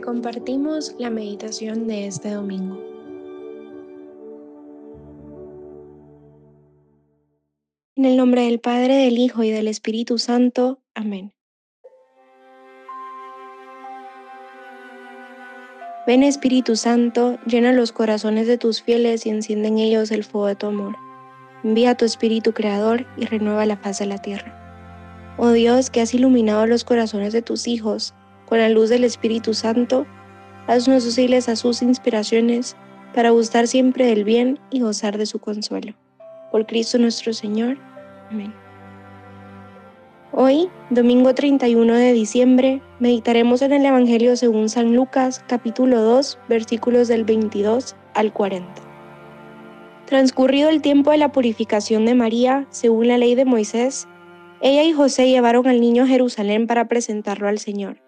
Compartimos la meditación de este domingo. En el nombre del Padre, del Hijo y del Espíritu Santo. Amén. Ven Espíritu Santo, llena los corazones de tus fieles y enciende en ellos el fuego de tu amor. Envía tu Espíritu Creador y renueva la faz de la tierra. Oh Dios, que has iluminado los corazones de tus hijos con la luz del Espíritu Santo, haznos útiles a sus inspiraciones para gustar siempre del bien y gozar de su consuelo. Por Cristo nuestro Señor. Amén. Hoy, domingo 31 de diciembre, meditaremos en el Evangelio según San Lucas, capítulo 2, versículos del 22 al 40. Transcurrido el tiempo de la purificación de María, según la ley de Moisés, ella y José llevaron al niño a Jerusalén para presentarlo al Señor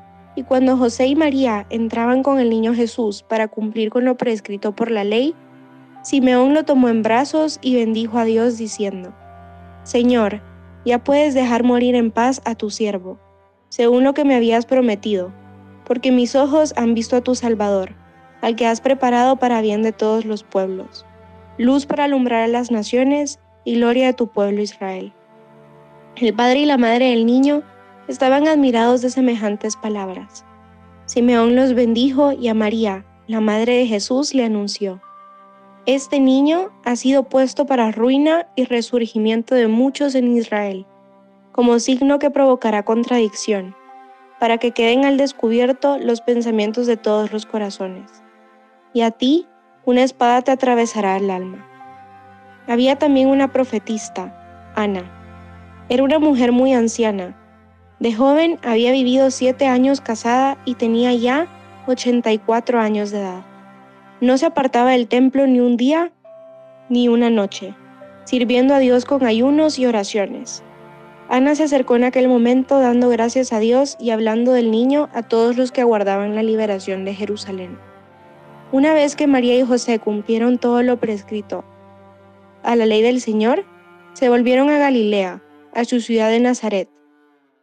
y cuando José y María entraban con el niño Jesús para cumplir con lo prescrito por la ley, Simeón lo tomó en brazos y bendijo a Dios diciendo, Señor, ya puedes dejar morir en paz a tu siervo, según lo que me habías prometido, porque mis ojos han visto a tu Salvador, al que has preparado para bien de todos los pueblos, luz para alumbrar a las naciones y gloria de tu pueblo Israel. El padre y la madre del niño estaban admirados de semejantes palabras. Simeón los bendijo y a María, la madre de Jesús, le anunció, Este niño ha sido puesto para ruina y resurgimiento de muchos en Israel, como signo que provocará contradicción, para que queden al descubierto los pensamientos de todos los corazones. Y a ti una espada te atravesará el alma. Había también una profetista, Ana. Era una mujer muy anciana de joven había vivido siete años casada y tenía ya 84 años de edad. No se apartaba del templo ni un día ni una noche, sirviendo a Dios con ayunos y oraciones. Ana se acercó en aquel momento dando gracias a Dios y hablando del niño a todos los que aguardaban la liberación de Jerusalén. Una vez que María y José cumplieron todo lo prescrito a la ley del Señor, se volvieron a Galilea, a su ciudad de Nazaret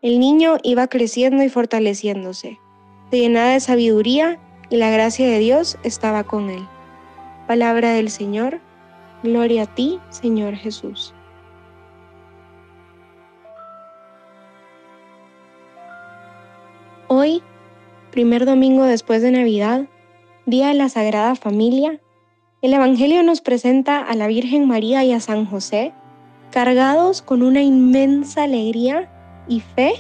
el niño iba creciendo y fortaleciéndose, se llenaba de sabiduría y la gracia de Dios estaba con él. Palabra del Señor, gloria a ti, Señor Jesús. Hoy, primer domingo después de Navidad, Día de la Sagrada Familia, el Evangelio nos presenta a la Virgen María y a San José cargados con una inmensa alegría y fe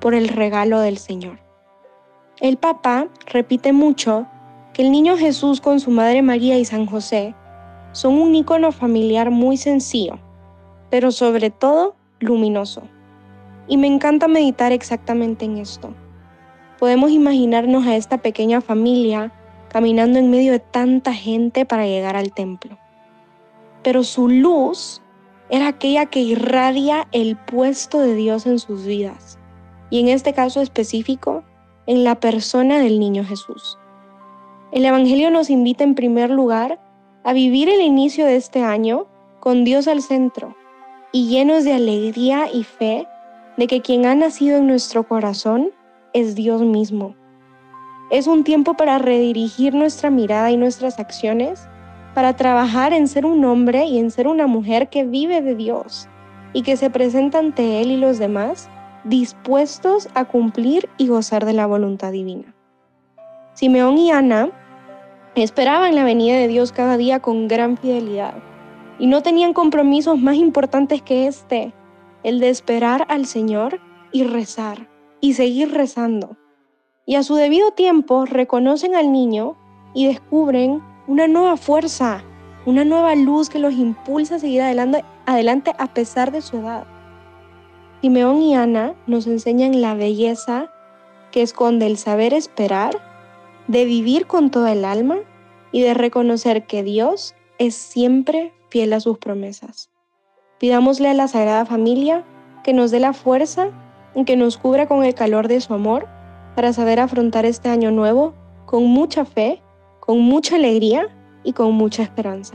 por el regalo del Señor. El Papa repite mucho que el niño Jesús con su madre María y San José son un icono familiar muy sencillo, pero sobre todo luminoso. Y me encanta meditar exactamente en esto. Podemos imaginarnos a esta pequeña familia caminando en medio de tanta gente para llegar al templo. Pero su luz era aquella que irradia el puesto de Dios en sus vidas, y en este caso específico, en la persona del niño Jesús. El Evangelio nos invita en primer lugar a vivir el inicio de este año con Dios al centro y llenos de alegría y fe de que quien ha nacido en nuestro corazón es Dios mismo. Es un tiempo para redirigir nuestra mirada y nuestras acciones para trabajar en ser un hombre y en ser una mujer que vive de Dios y que se presenta ante Él y los demás dispuestos a cumplir y gozar de la voluntad divina. Simeón y Ana esperaban la venida de Dios cada día con gran fidelidad y no tenían compromisos más importantes que este, el de esperar al Señor y rezar y seguir rezando. Y a su debido tiempo reconocen al niño y descubren una nueva fuerza, una nueva luz que los impulsa a seguir adelante, adelante a pesar de su edad. Simeón y Ana nos enseñan la belleza que esconde el saber esperar, de vivir con toda el alma y de reconocer que Dios es siempre fiel a sus promesas. Pidámosle a la Sagrada Familia que nos dé la fuerza y que nos cubra con el calor de su amor para saber afrontar este año nuevo con mucha fe, con mucha alegría y con mucha esperanza.